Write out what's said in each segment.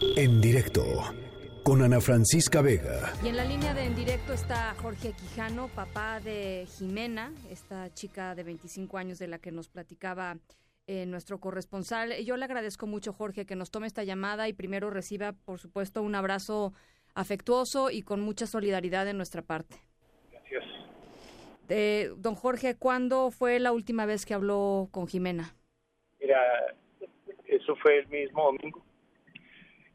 En directo con Ana Francisca Vega. Y en la línea de en directo está Jorge Quijano, papá de Jimena, esta chica de 25 años de la que nos platicaba eh, nuestro corresponsal. Yo le agradezco mucho, Jorge, que nos tome esta llamada y primero reciba, por supuesto, un abrazo afectuoso y con mucha solidaridad de nuestra parte. Gracias. Eh, don Jorge, ¿cuándo fue la última vez que habló con Jimena? Mira, eso fue el mismo domingo.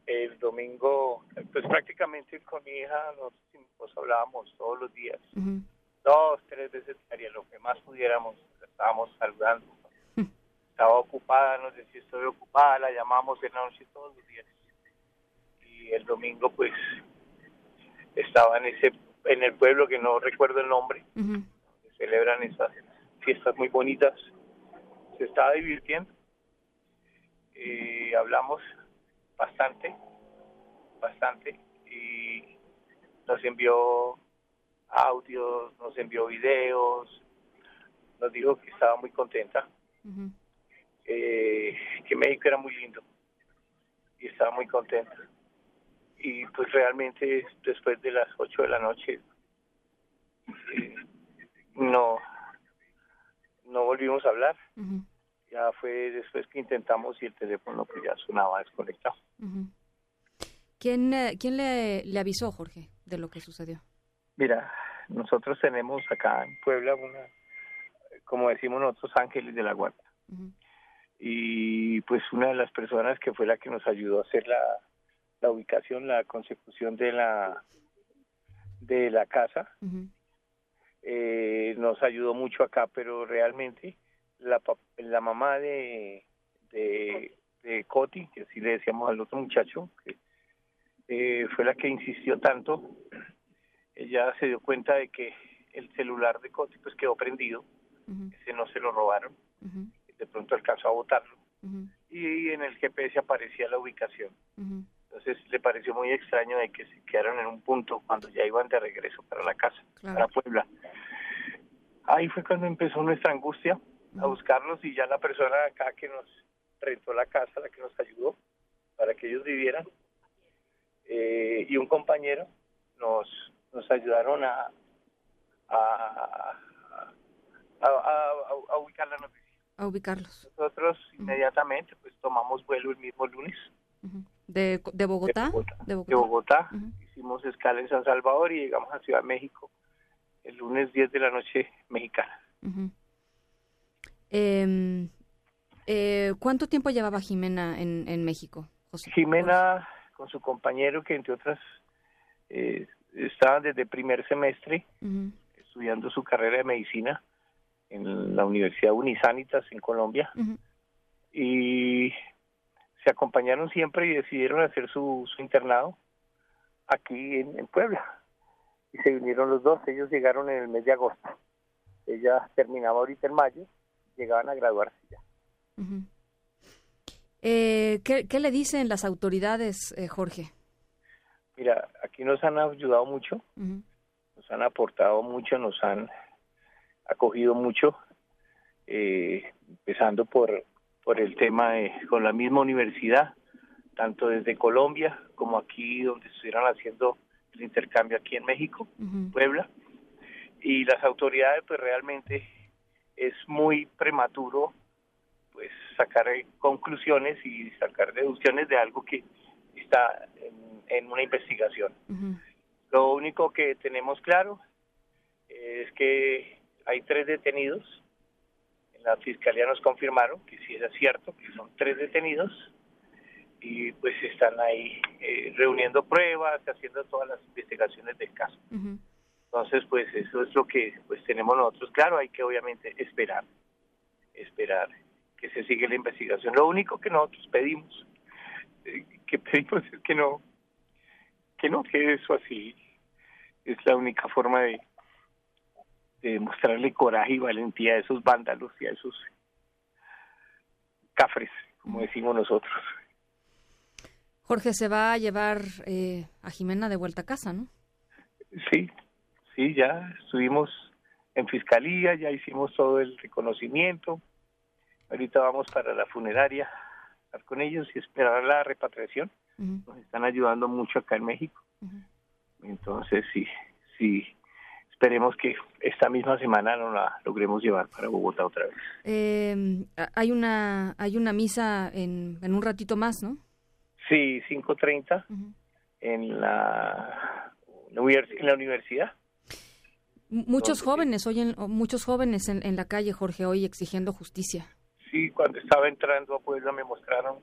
El domingo, pues prácticamente con mi hija nos, nos hablábamos todos los días. Dos, tres veces diarias, lo que más pudiéramos, estábamos saludando. Estaba ocupada, nos decía estoy ocupada, la llamamos de noche todos los días. Y el domingo pues estaba en ese en el pueblo que no recuerdo el nombre, celebran esas fiestas muy bonitas. Se estaba divirtiendo. y hablamos bastante, bastante. Y nos envió audios, nos envió videos, nos dijo que estaba muy contenta, eh, que México era muy lindo y estaba muy contenta. Y pues realmente después de las 8 de la noche eh, no no volvimos a hablar. Ya fue después que intentamos y el teléfono pues ya sonaba desconectado. ¿Quién, eh, quién le, le avisó, Jorge, de lo que sucedió? Mira, nosotros tenemos acá en Puebla una, como decimos nosotros, ángeles de la guarda. Y pues una de las personas que fue la que nos ayudó a hacer la, la ubicación, la consecución de la de la casa, eh, nos ayudó mucho acá, pero realmente la, la mamá de, de, de Coti, que así le decíamos al otro muchacho, que eh, fue la que insistió tanto, ella se dio cuenta de que el celular de Coti pues quedó prendido, ese no se lo robaron, de pronto alcanzó a botarlo, y en el GPS aparecía la ubicación. Entonces le pareció muy extraño de que se quedaron en un punto cuando ya iban de regreso para la casa, para Puebla. Ahí fue cuando empezó nuestra angustia a buscarlos y ya la persona acá que nos rentó la casa, la que nos ayudó para que ellos vivieran, eh, y un compañero nos, nos ayudaron a, a, a, ubicar la noticia. A ubicarlos. Nosotros inmediatamente pues tomamos vuelo el mismo lunes. ¿De, de, Bogotá? De Bogotá. Hicimos escala en San Salvador y llegamos a Ciudad de México el lunes 10 de la noche mexicana. Eh, eh, ¿Cuánto tiempo llevaba Jimena en, en México, José? Jimena, con su compañero, que entre otras eh, estaba desde primer semestre estudiando su carrera de medicina en la Universidad Unisanitas en Colombia. Y se acompañaron siempre y decidieron hacer su, su internado aquí en, en, Puebla. Y se unieron los dos, ellos llegaron en el mes de agosto. Ella terminaba ahorita en mayo, llegaban a graduarse ya. eh, ¿qué, ¿qué, le dicen las autoridades, eh, Jorge? Mira, aquí nos han ayudado mucho, nos han aportado mucho, nos han acogido mucho, eh, empezando por por el tema de, con la misma universidad, tanto desde Colombia como aquí donde estuvieron haciendo el intercambio aquí en México, Puebla. Y las autoridades pues realmente es muy prematuro pues sacar conclusiones y sacar deducciones de algo que está en, en una investigación. Lo único que tenemos claro es que hay tres detenidos la fiscalía nos confirmaron que sí es cierto, que son tres detenidos y pues están ahí eh, reuniendo pruebas, haciendo todas las investigaciones del caso. Uh -huh. Entonces, pues eso es lo que pues tenemos nosotros. Claro, hay que obviamente esperar, esperar que se siga la investigación. Lo único que nosotros pedimos, eh, que pedimos es que no, que no quede eso así. Es la única forma de, de mostrarle coraje y valentía a esos vándalos y a esos cafres, como decimos nosotros. Jorge, se va a llevar eh, a Jimena de vuelta a casa, ¿no? Sí, sí, ya estuvimos en fiscalía, ya hicimos todo el reconocimiento. Ahorita vamos para la funeraria estar con ellos y esperar la repatriación. nos están ayudando mucho acá en México. Entonces, sí, sí, esperemos que esta misma semana nos la logremos llevar para Bogotá otra vez. Eh, hay una hay una misa en, en un ratito más, ¿no? Sí, 5.30 en, la, en la universidad. Muchos jóvenes, hoy muchos jóvenes en, en, la calle, Jorge, hoy exigiendo justicia. Sí, cuando estaba entrando a Puebla me mostraron,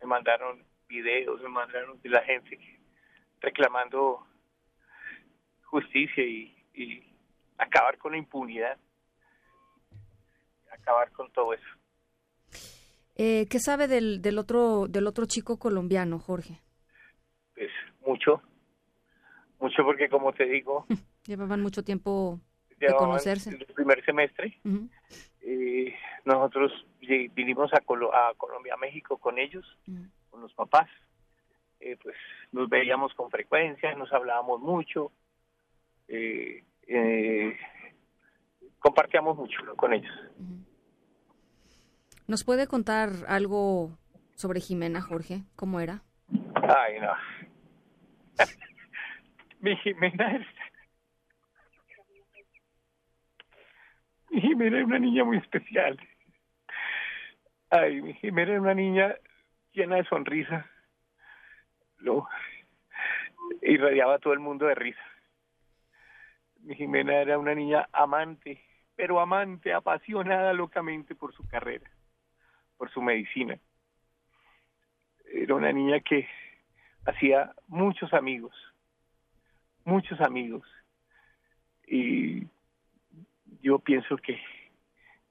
me mandaron videos, me mandaron de la gente reclamando justicia y, y acabar con la impunidad, acabar con todo eso. Eh, ¿Qué sabe del, del otro del otro chico colombiano, Jorge? Pues mucho, mucho porque como te digo, llevaban mucho tiempo de conocerse. El primer semestre, eh, nosotros vinimos a, a Colombia, a México con ellos, con los papás. Eh, pues nos veíamos con frecuencia, nos hablábamos mucho, eh, eh, compartíamos mucho con ellos. ¿Nos puede contar algo sobre Jimena, Jorge? ¿Cómo era? Ay, no. Mi Jimena es... Mi Jimena es una niña muy especial. Ay, mi Jimena es una niña llena de sonrisa. Lo irradiaba a todo el mundo de risa. Mi Jimena era una niña amante, pero amante, apasionada locamente por su carrera por su medicina. Era una niña que hacía muchos amigos, muchos amigos. Y yo pienso que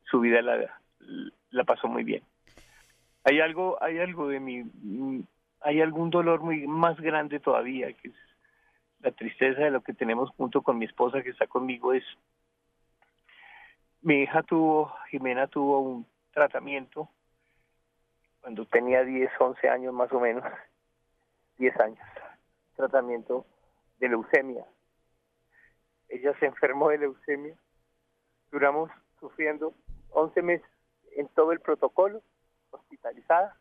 su vida la, la pasó muy bien. Hay algo, hay algo de mi, hay algún dolor muy más grande todavía, que es la tristeza de lo que tenemos junto con mi esposa que está conmigo es mi hija tuvo, Jimena tuvo un tratamiento cuando tenía 10, 11 años más o menos, 10 años, tratamiento de leucemia. Ella se enfermó de leucemia, duramos sufriendo 11 meses en todo el protocolo, hospitalizada,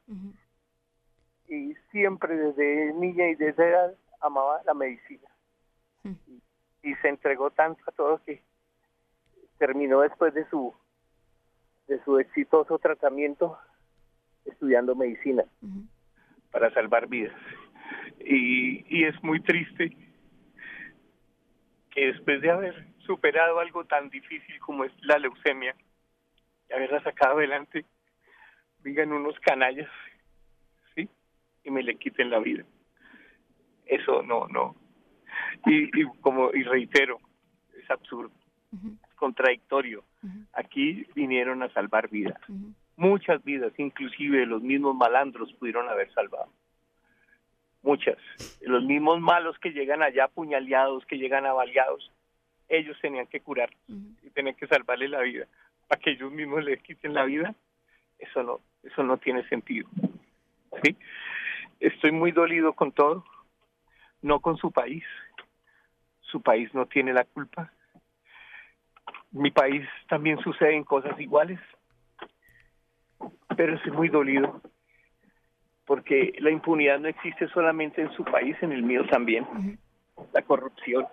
y siempre desde niña y desde edad amaba la medicina. y, y se entregó tanto a todo que terminó después de su de su exitoso tratamiento estudiando medicina para salvar vidas. Y, y es muy triste que después de haber superado algo tan difícil como es la leucemia, y haberla sacado adelante, vengan unos canallas, ¿sí? Y me le quiten la vida. Eso no, no. Y, y como, y reitero, es absurdo, es contradictorio. Aquí vinieron a salvar vidas muchas vidas, inclusive los mismos malandros pudieron haber salvado. Muchas. Los mismos malos que llegan allá apuñaleados, que llegan avaliados, ellos tenían que curar y tenían que salvarle la vida. Para que ellos mismos les quiten la vida, eso no, eso no tiene sentido. ¿Sí? Estoy muy dolido con todo, no con su país. Su país no tiene la culpa. Mi país también suceden cosas iguales pero estoy muy dolido porque la impunidad no existe solamente en su país, en el mío también. La corrupción,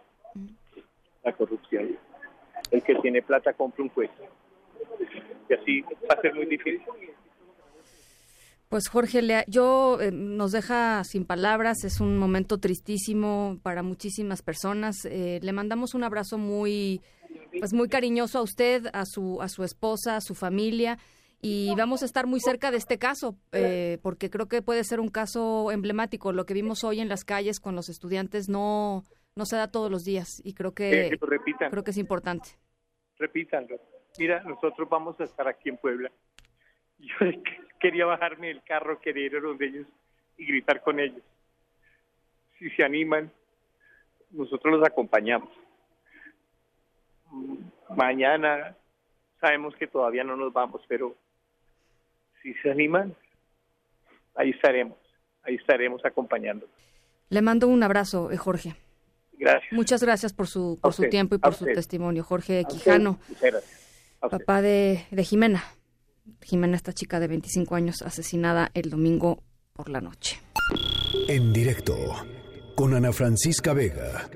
la corrupción. El que tiene plata compra un puesto. Y así va a ser muy difícil. Pues Jorge, yo eh, nos deja sin palabras, es un momento tristísimo para muchísimas personas. Eh, le mandamos un abrazo muy, pues muy cariñoso a usted, a su, a su esposa, a su familia y vamos a estar muy cerca de este caso, eh, porque creo que puede ser un caso emblemático. Lo que vimos hoy en las calles con los estudiantes no, no se da todos los días y creo que, creo que es importante. Repítanlo. Mira, nosotros vamos a estar aquí en Puebla. Yo quería bajarme del carro, quería ir a donde ellos y gritar con ellos. Si se animan, nosotros los acompañamos. Mañana sabemos que todavía no nos vamos, pero si se animan, ahí estaremos, ahí estaremos acompañando. Le mando un abrazo, eh, Jorge. Gracias. Muchas gracias por su, por su tiempo y por su testimonio. Jorge Quijano, papá de, de Jimena. Jimena, esta chica de 25 años, asesinada el domingo por la noche. En directo con Ana Francisca Vega.